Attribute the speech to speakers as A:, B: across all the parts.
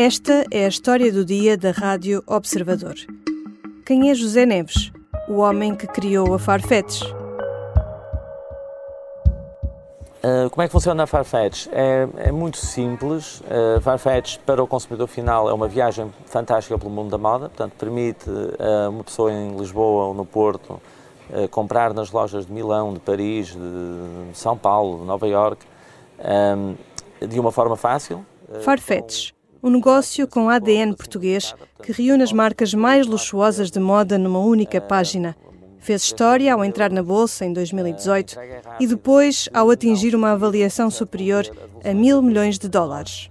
A: Esta é a história do dia da Rádio Observador. Quem é José Neves, o homem que criou a Farfetch?
B: Uh, como é que funciona a Farfetch? É, é muito simples. Uh, Farfetch para o consumidor final é uma viagem fantástica pelo mundo da moda, portanto permite uh, uma pessoa em Lisboa ou no Porto uh, comprar nas lojas de Milão, de Paris, de São Paulo, de Nova York, um, de uma forma fácil.
A: Farfetch um negócio com ADN português que reúne as marcas mais luxuosas de moda numa única página. Fez história ao entrar na Bolsa em 2018 e depois ao atingir uma avaliação superior a mil milhões de dólares.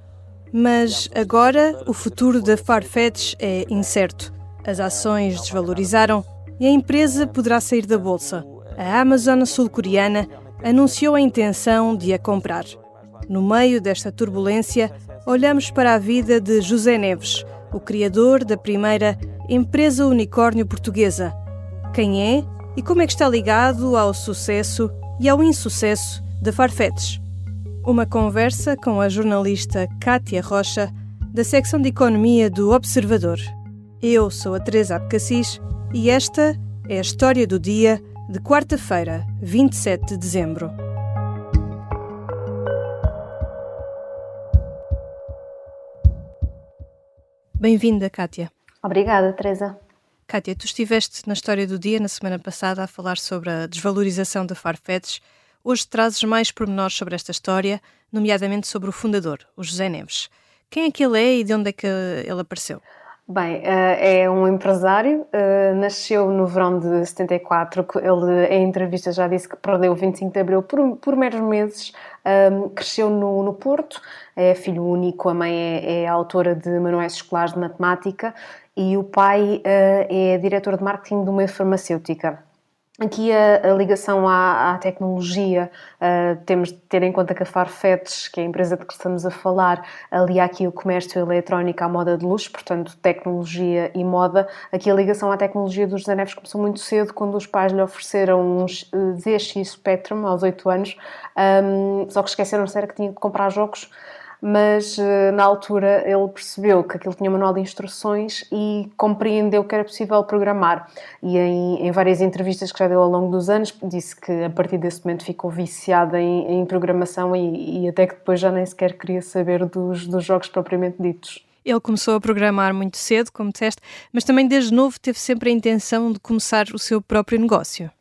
A: Mas agora o futuro da Farfetch é incerto. As ações desvalorizaram e a empresa poderá sair da Bolsa. A Amazon sul-coreana anunciou a intenção de a comprar. No meio desta turbulência, olhamos para a vida de José Neves, o criador da primeira empresa unicórnio portuguesa. Quem é e como é que está ligado ao sucesso e ao insucesso da Farfetch? Uma conversa com a jornalista Kátia Rocha, da secção de Economia do Observador. Eu sou a Teresa Abcacis e esta é a história do dia de quarta-feira, 27 de dezembro. Bem-vinda, Kátia.
C: Obrigada, Teresa.
A: Kátia, tu estiveste na História do Dia na semana passada a falar sobre a desvalorização da Farfetch. Hoje trazes mais pormenores sobre esta história, nomeadamente sobre o fundador, o José Neves. Quem é que ele é e de onde é que ele apareceu?
C: Bem, eh, é um empresário, eh, nasceu no verão de 74, ele em entrevista já disse que perdeu o 25 de Abril por, por meros meses, ehm, cresceu no, no Porto, é filho único, a mãe é, é autora de manuais escolares de matemática e o pai eh, é diretor de marketing de uma farmacêutica. Aqui a, a ligação à, à tecnologia, uh, temos de ter em conta que a Farfetch, que é a empresa de que estamos a falar, alia aqui o comércio eletrónico à moda de luxo, portanto tecnologia e moda. Aqui a ligação à tecnologia dos José começou muito cedo, quando os pais lhe ofereceram um ZX Spectrum aos 8 anos, um, só que esqueceram-se era que tinha de comprar jogos mas eh, na altura ele percebeu que aquilo tinha um manual de instruções e compreendeu que era possível programar. E em, em, várias entrevistas que já deu ao longo dos anos, disse que a partir desse momento ficou viciada em, em programação e, e, até que depois já nem sequer queria saber dos, dos jogos propriamente ditos.
A: Ele começou a programar muito cedo, como disseste, mas também desde novo teve sempre a intenção de começar o seu próprio negócio.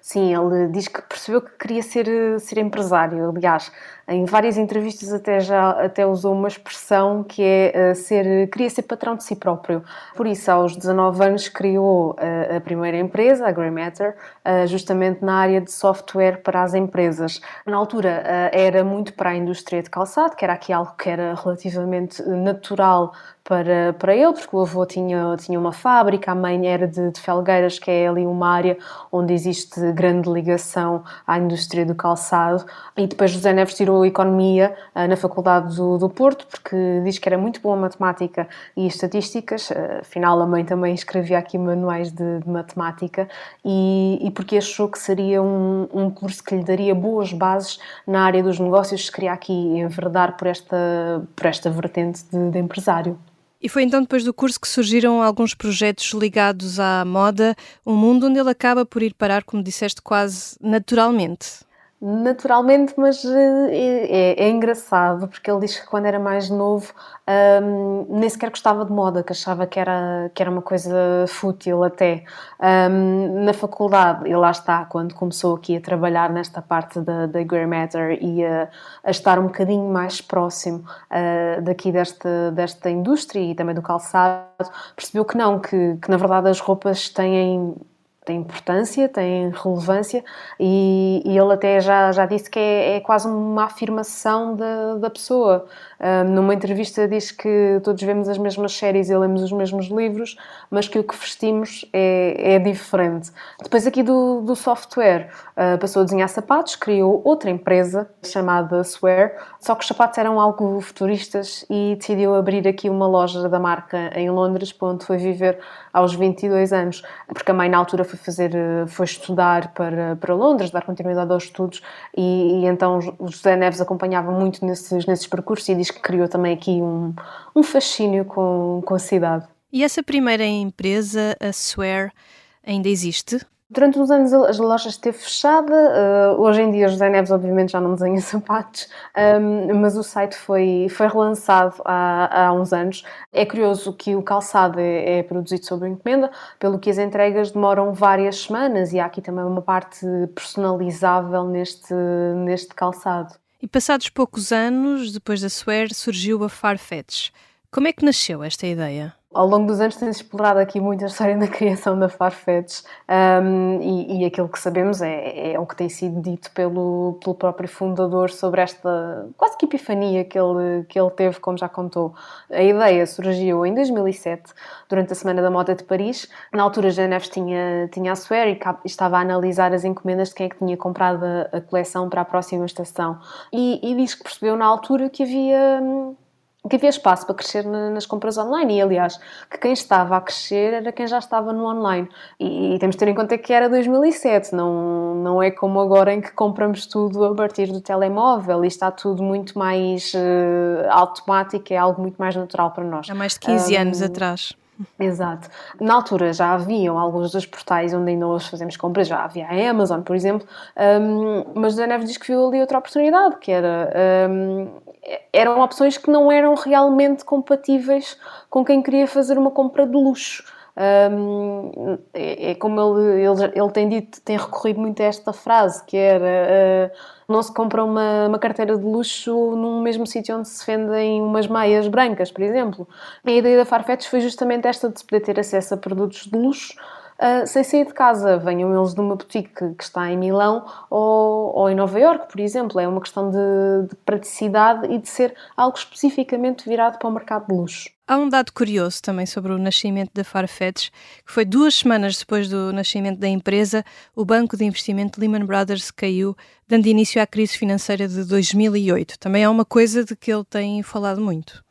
C: Sim, ele diz que percebeu que queria ser, ser empresário. Aliás, em várias entrevistas até já até usou uma expressão que é uh, ser queria ser patrão de si próprio. Por isso, aos 19 anos criou uh, a primeira empresa, a Grey Matter, uh, justamente na área de software para as empresas. Na altura era muito para a indústria de calçado, que era aqui algo que era relativamente natural para, para ele, porque o avô tinha, tinha uma fábrica, a mãe era de, de Felgueiras, que é ali uma área onde existe grande ligação à indústria do calçado. E depois José Neves tirou Economia uh, na Faculdade do, do, Porto, porque diz que era muito boa matemática e estatísticas, uh, afinal a mãe também escrevia aqui manuais de, de matemática, e, e, porque achou que seria um, um, curso que lhe daria boas bases na área dos negócios, se queria aqui enverdar por esta, por esta vertente de, de empresário.
A: E foi então depois do curso que surgiram alguns projetos ligados à moda, um mundo onde ele acaba por ir parar, como disseste, quase naturalmente
C: naturalmente, mas eh, é, é, engraçado porque ele diz que quando era mais novo um, nem sequer gostava de moda, que achava que era, que era uma coisa fútil até. Um, na faculdade, e lá está, quando começou aqui a trabalhar nesta parte da, da Grey Matter e a, a, estar um bocadinho mais próximo uh, daqui desta, desta indústria e também do calçado, percebeu que não, que, que na verdade as roupas têm tem importância, tem relevância e, e, ele até já, já disse que é, é quase uma afirmação da, da pessoa. Um, numa entrevista diz que todos vemos as mesmas séries e lemos os mesmos livros, mas que o que vestimos é, é diferente. Depois aqui do, do software, uh, passou a desenhar sapatos, criou outra empresa chamada Swear, só que os sapatos eram algo futuristas e decidiu abrir aqui uma loja da marca em Londres, onde foi viver aos 22 anos, porque a mãe na altura foi fazer, foi estudar para, para Londres, dar continuidade aos estudos, e, e então José Neves acompanhava muito nesses, nesses percursos e diz que criou também aqui um, um fascínio com, com a cidade.
A: E essa primeira empresa, a Swear, ainda existe?
C: Durante uns anos a loja esteve fechada, uh, hoje em dia José Neves obviamente já não desenha sapatos, um, ehm, mas o site foi, foi relançado há, há uns anos. É curioso que o calçado é, é, produzido sob encomenda, pelo que as entregas demoram várias semanas e há aqui também uma parte personalizável neste, neste calçado.
A: E passados poucos anos, depois da Swear, surgiu a Farfetch. Como é que nasceu esta ideia?
C: Ao longo dos anos tens explorado aqui muito a história da criação da Farfetch um, e, e, aquilo que sabemos é, é, o que tem sido dito pelo, pelo próprio fundador sobre esta quase que epifania que ele, que ele teve, como já contou. A ideia surgiu em 2007, durante a Semana da Moda de Paris. Na altura, já tinha, tinha a Swear e estava a analisar as encomendas de quem é que tinha comprado a, a coleção para a próxima estação. E, e diz que percebeu na altura que havia hum, que havia espaço para crescer nas compras online e, aliás, que quem estava a crescer era quem já estava no online. E, e, temos de ter em conta que era 2007, não, não é como agora em que compramos tudo a partir do telemóvel e está tudo muito mais uh, automático, é algo muito mais natural para nós.
A: Há mais de 15 um, anos atrás.
C: Exato. Na altura já haviam alguns dos portais onde ainda hoje fazemos compras, já havia a Amazon, por exemplo, um, mas a Neve diz que viu ali outra oportunidade, que era um, eram opções que não eram realmente compatíveis com quem queria fazer uma compra de luxo. Um, é, é, como ele, ele, ele, tem dito, tem recorrido muito a esta frase, que era uh, não se compra uma, uma carteira de luxo num mesmo sítio onde se vendem umas meias brancas, por exemplo. A ideia da Farfetch foi justamente esta de se poder ter acesso a produtos de luxo uh, sem sair de casa. Venham eles de uma boutique que está em Milão ou, ou em Nova York, por exemplo. É uma questão de, de praticidade e de ser algo especificamente virado para o mercado de luxo.
A: Há um dado curioso também sobre o nascimento da Farfetch, que foi duas semanas depois do nascimento da empresa, o banco de investimento Lehman Brothers caiu, dando início à crise financeira de 2008. Também é uma coisa de que ele tem falado muito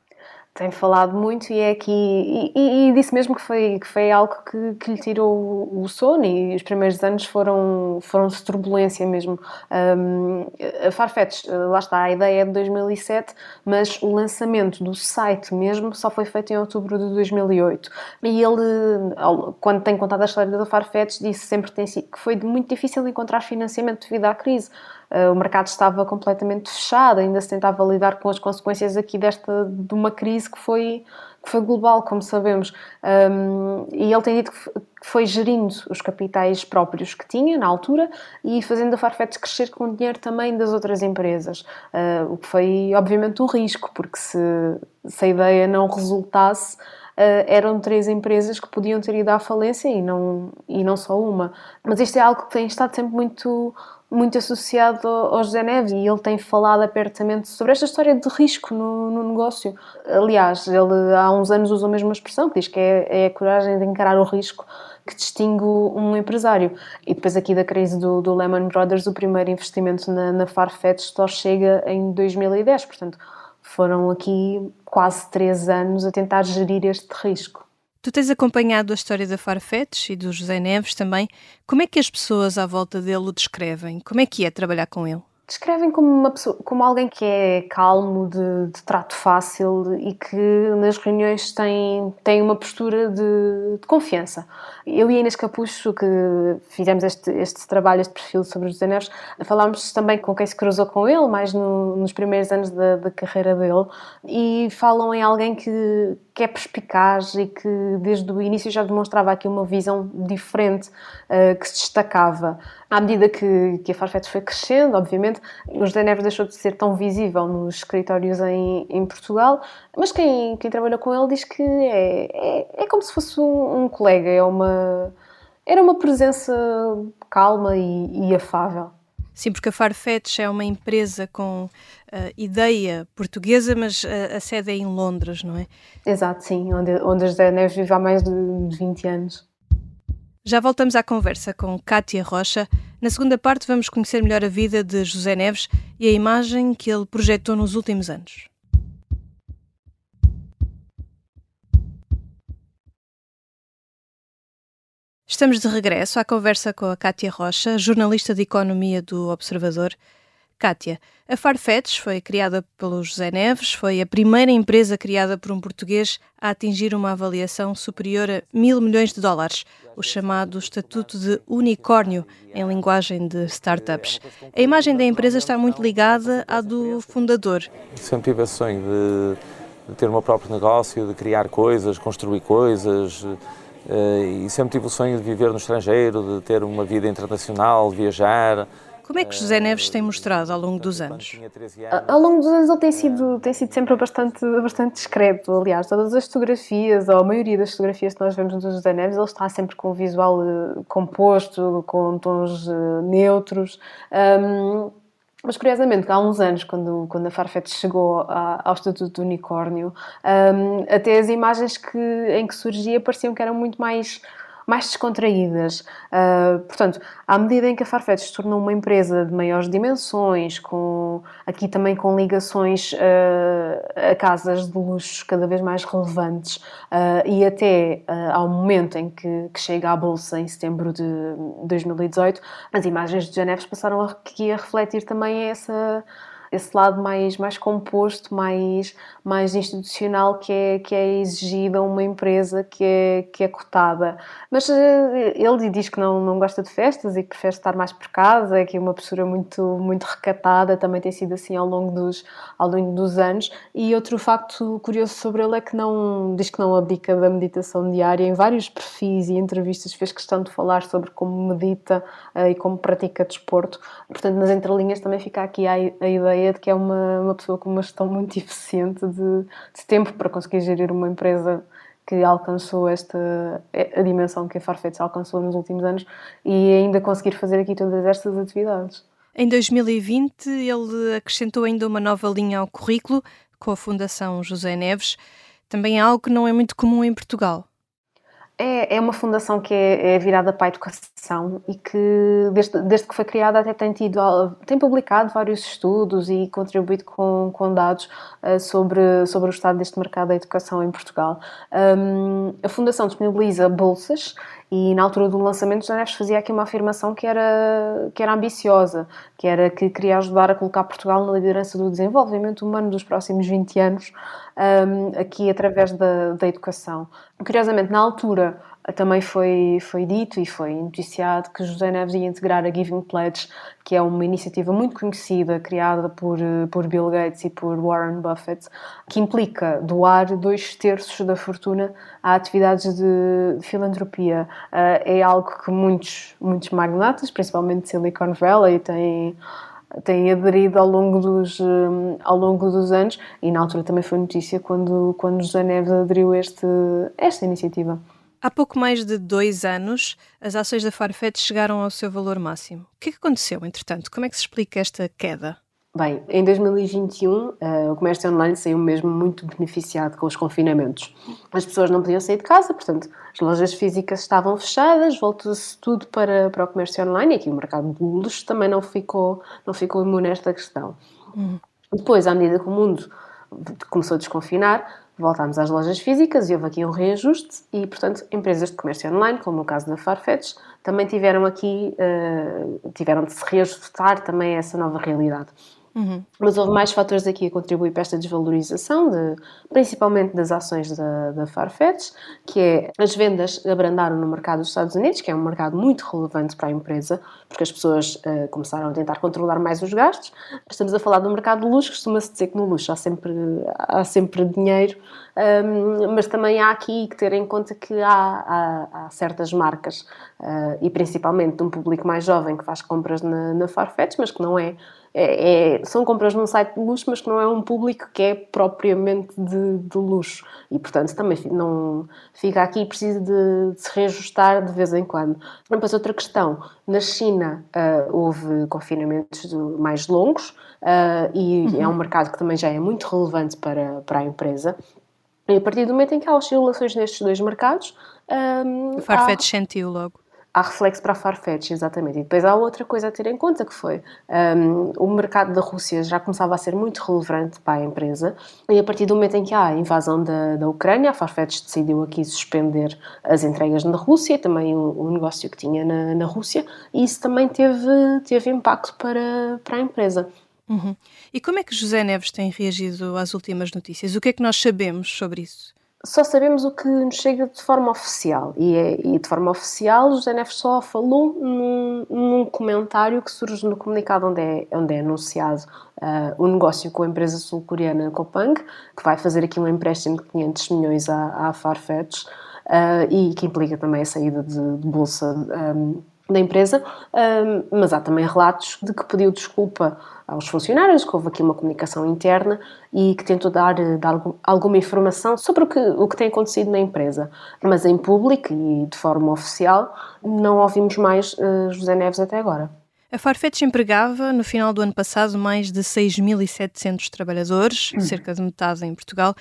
C: tem falado muito e é aqui e, e, e, disse mesmo que foi que foi algo que, que lhe tirou o, sono e os primeiros anos foram foram de turbulência mesmo. Um, a Farfetch lá está a ideia é de 2007 mas o lançamento do site mesmo só foi feito em outubro de 2008 e ele quando tem contado a história da Farfetch disse sempre que, foi muito difícil encontrar financiamento devido à crise o mercado estava completamente fechado, ainda se tentava lidar com as consequências aqui desta, de uma crise que foi, que foi global, como sabemos. Um, e ele tem dito que foi gerindo os capitais próprios que tinha na altura e fazendo a Farfetch crescer com o dinheiro também das outras empresas, uh, o que foi obviamente um risco, porque se, se a ideia não resultasse, Uh, eram três empresas que podiam ter ido à falência e não, e não só uma. Mas isto é algo que tem estado sempre muito muito associado ao José Neves e ele tem falado apertamente sobre esta história de risco no, no negócio. Aliás, ele há uns anos usou a mesma expressão, que diz que é, é a coragem de encarar o risco que distingue um empresário. E depois aqui da crise do, do Lehman Brothers, o primeiro investimento na, na Farfetch só chega em 2010, portanto foram aqui quase três anos a tentar gerir este risco.
A: Tu tens acompanhado a história da Farfetch e do José Neves também. Como é que as pessoas à volta dele o descrevem? Como é que é trabalhar com ele?
C: descrevem como uma pessoa, como alguém que é calmo, de, de trato fácil e que nas reuniões tem, tem uma postura de, de, confiança. Eu e a Inês Capucho, que fizemos este, este trabalho, este perfil sobre os José Neves, falámos também com quem se cruzou com ele, mais no, nos primeiros anos da, da carreira dele, e falam em alguém que, que é perspicaz e que desde o início já demonstrava aqui uma visão diferente, uh, que se destacava. À medida que, que a Farfetch foi crescendo, obviamente, o José Neves deixou de ser tão visível nos escritórios em, em Portugal, mas quem, quem trabalha com ele diz que é, é, é como se fosse um, um, colega, é uma, era uma presença calma e, e afável.
A: Sim, porque a Farfetch é uma empresa com uh, ideia portuguesa, mas uh, a sede é em Londres, não é?
C: Exato, sim, onde, onde a José Neves vive há mais de 20 anos.
A: Já voltamos à conversa com Kátia Rocha. Na segunda parte, vamos conhecer melhor a vida de José Neves e a imagem que ele projetou nos últimos anos. Estamos de regresso à conversa com a Kátia Rocha, jornalista de economia do Observador. Kátia, a Farfetch foi criada pelo José Neves, foi a primeira empresa criada por um português a atingir uma avaliação superior a mil milhões de dólares, o chamado estatuto de unicórnio, em linguagem de startups. A imagem da empresa está muito ligada à do fundador.
B: Sempre tive esse sonho de, de ter o meu próprio negócio, de criar coisas, construir coisas. Eh, e sempre tive o sonho de viver no estrangeiro, de ter uma vida internacional, de viajar.
A: Como é que José Neves tem mostrado ao longo dos anos?
C: Ao longo dos anos ele tem sido, tem sido sempre bastante, bastante discreto. Aliás, todas as fotografias, ou a maioria das fotografias que nós vemos do José Neves, ele está sempre com um visual uh, composto, com tons uh, neutros. Um, mas curiosamente, há uns anos, quando, quando a Farfetch chegou a, ao Estatuto do Unicórnio, um, até as imagens que, em que surgia pareciam que eram muito mais mais descontraídas. Uh, portanto, à medida em que a Farfetch se tornou uma empresa de maiores dimensões, com, aqui também com ligações uh, a casas de luxo cada vez mais relevantes, uh, e até ao momento em que, que, chega à Bolsa, em setembro de 2018, as imagens de Geneves passaram aqui a refletir também essa esse lado mais, mais composto, mais, mais institucional que é, que é exigido a uma empresa que é, que é cotada. Mas eh, ele diz que não, não gosta de festas e que prefere estar mais por casa, é que é uma postura muito, muito recatada, também tem sido assim ao longo dos, ao longo dos anos. E outro facto curioso sobre ele é que não diz que não abdica da meditação diária. Em vários perfis e entrevistas fez questão de falar sobre como medita uh, e como pratica desporto. Portanto, nas entrelinhas também fica aqui a, a ideia ideia de que é uma, uma pessoa com uma gestão muito eficiente de, de tempo para conseguir gerir uma empresa que alcançou esta a dimensão que a Farfetch alcançou nos últimos anos e ainda conseguir fazer aqui todas estas atividades.
A: Em 2020, ele acrescentou ainda uma nova linha ao currículo com a Fundação José Neves, também é algo que não é muito comum em Portugal.
C: É, é uma fundação que é, é, virada para a educação e que, desde, desde que foi criada, até tem, tido, tem publicado vários estudos e contribuído com, com dados uh, sobre, sobre o estado deste mercado da educação em Portugal. Um, a Fundação disponibiliza bolsas e na altura do lançamento, Neves fazia aqui uma afirmação que era, que era ambiciosa, que era que queria ajudar a colocar Portugal na liderança do desenvolvimento humano dos próximos 20 anos, um, aqui através da, da educação. Curiosamente, na altura, também foi, foi dito e foi noticiado que José Neves ia integrar a Giving Pledge, que é uma iniciativa muito conhecida, criada por, por Bill Gates e por Warren Buffett, que implica doar dois terços da fortuna a atividades de filantropia. Uh, é algo que muitos, muitos magnatas, principalmente Silicon Valley, têm têm aderido ao longo dos ao longo dos anos e na altura também foi notícia quando quando José Neves aderiu a este esta iniciativa.
A: Há pouco mais de dois anos, as ações da Farfetch chegaram ao seu valor máximo. O que, é que aconteceu, entretanto? Como é que se explica esta queda?
C: Bem, em 2021 uh, eh, o comércio online saiu mesmo muito beneficiado com os confinamentos. As pessoas não podiam sair de casa, portanto, as lojas físicas estavam fechadas, voltou-se tudo para, para o comércio online e aqui o mercado de luxo também não ficou, não ficou imune a esta questão. Uhum. Depois, à medida que o mundo começou a desconfinar, voltámos às lojas físicas e houve aqui um reajuste e, portanto, empresas de comércio online, como o caso da Farfetch, também tiveram aqui, uh, tiveram de se reajustar também a essa nova realidade. Uhum. Mas houve mais fatores aqui a contribuir para esta desvalorização, de, principalmente das ações da, da Farfetch, que é as vendas abrandaram no mercado dos Estados Unidos, que é um mercado muito relevante para a empresa, porque as pessoas uh, começaram a tentar controlar mais os gastos. Estamos a falar do mercado de luxo, costuma-se dizer que no luxo há sempre, há sempre dinheiro, um, mas também há aqui que ter em conta que há, há, há certas marcas, uh, e principalmente de um público mais jovem que faz compras na, na Farfetch, mas que não é é, é, são compras num site de luxo, mas que não é um público que é propriamente de, de luxo. E, portanto, também não fica aqui preciso de, de, se reajustar de vez em quando. Depois, outra questão. Na China uh, houve confinamentos mais longos uh, e uhum. é um mercado que também já é muito relevante para, para a empresa. E a partir do momento em que há oscilações nestes dois mercados...
A: Um, ah, Farfetch há... sentiu logo
C: Há reflexo para a Farfetch, exatamente. E depois há outra coisa a ter em conta que foi um, o mercado da Rússia já começava a ser muito relevante para a empresa e a partir do momento em que há a invasão da, da Ucrânia, a Farfetch decidiu aqui suspender as entregas na Rússia, também o, o negócio que tinha na, na Rússia e isso também teve, teve impacto para, para a empresa.
A: Uhum. E como é que José Neves tem reagido às últimas notícias? O que é que nós sabemos sobre isso?
C: Só sabemos o que nos chega de forma oficial. E, é, e de forma oficial, José Neves só falou num, num, comentário que surge no comunicado onde é, onde é anunciado uh, o negócio com a empresa sul-coreana Copang, que vai fazer aqui um empréstimo de 500 milhões à, à Farfetch uh, e que implica também a saída de, de bolsa. Um, da empresa, mas há também relatos de que pediu desculpa aos funcionários, que houve aqui uma comunicação interna e que tentou dar, dar alguma informação sobre o que, o que tem acontecido na empresa. Mas em público e de forma oficial não ouvimos mais uh, José Neves até agora.
A: A Farfetch empregava, no final do ano passado, mais de 6.700 trabalhadores, hum. cerca de metade em Portugal.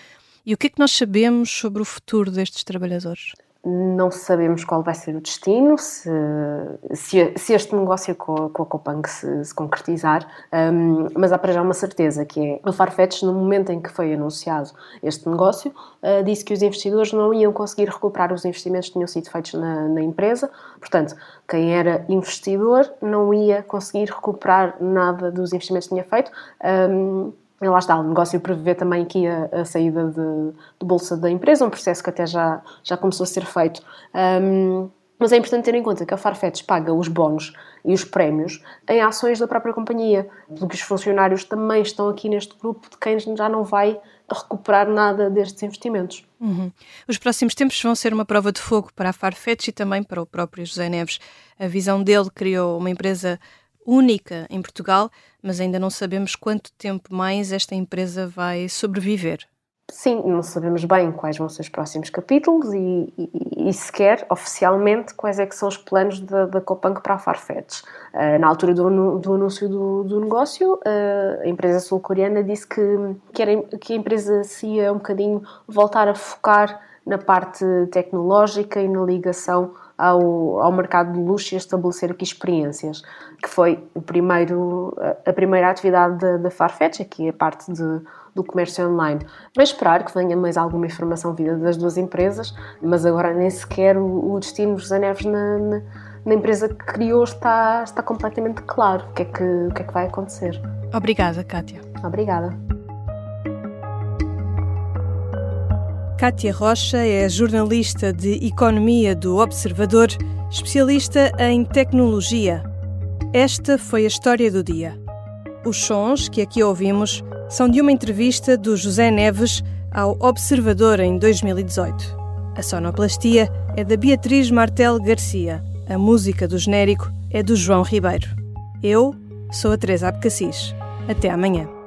A: E o que é que nós sabemos sobre o futuro destes trabalhadores?
C: Não sabemos qual vai ser o destino, se, se, se este negócio com com a Copang se, se concretizar, um, mas há para já uma certeza, que é a Farfetch, no momento em que foi anunciado este negócio, uh, disse que os investidores não iam conseguir recuperar os investimentos que tinham sido feitos na, na empresa, portanto, quem era investidor não ia conseguir recuperar nada dos investimentos que tinha feito. Um, e lá está, o negócio prevê também aqui a, a saída de, de, bolsa da empresa, um processo que até já, já começou a ser feito. Um, mas é importante ter em conta que a Farfetch paga os bónus e os prémios em ações da própria companhia, porque os funcionários também estão aqui neste grupo de quem já não vai recuperar nada destes investimentos.
A: Uhum. Os próximos tempos vão ser uma prova de fogo para a Farfetch e também para o próprio José Neves. A visão dele criou uma empresa única em Portugal, mas ainda não sabemos quanto tempo mais esta empresa vai sobreviver.
C: Sim, não sabemos bem quais vão ser os próximos capítulos e, e, e sequer, oficialmente, quais é que são os planos da, da para a Farfetch. Uh, na altura do, do anúncio do, do negócio, uh, a empresa sul-coreana disse que, que, era, que a empresa se ia um bocadinho voltar a focar na parte tecnológica e na ligação ao, ao mercado de luxo e estabelecer aqui experiências, que foi o primeiro, a primeira atividade da, da Farfetch, aqui a parte de, do comércio online. Mas esperar que venha mais alguma informação vinda das duas empresas, mas agora nem sequer o, o destino dos José Neves na, na, na, empresa que criou está, está completamente claro o que, é que, o que é que vai acontecer.
A: Obrigada, Kátia.
C: Obrigada.
A: Kátia Rocha é jornalista de Economia do Observador, especialista em tecnologia. Esta foi a história do dia. Os sons que aqui ouvimos são de uma entrevista do José Neves ao Observador em 2018. A sonoplastia é da Beatriz Martel Garcia. A música do genérico é do João Ribeiro. Eu sou a Teresa Abcacis. Até amanhã.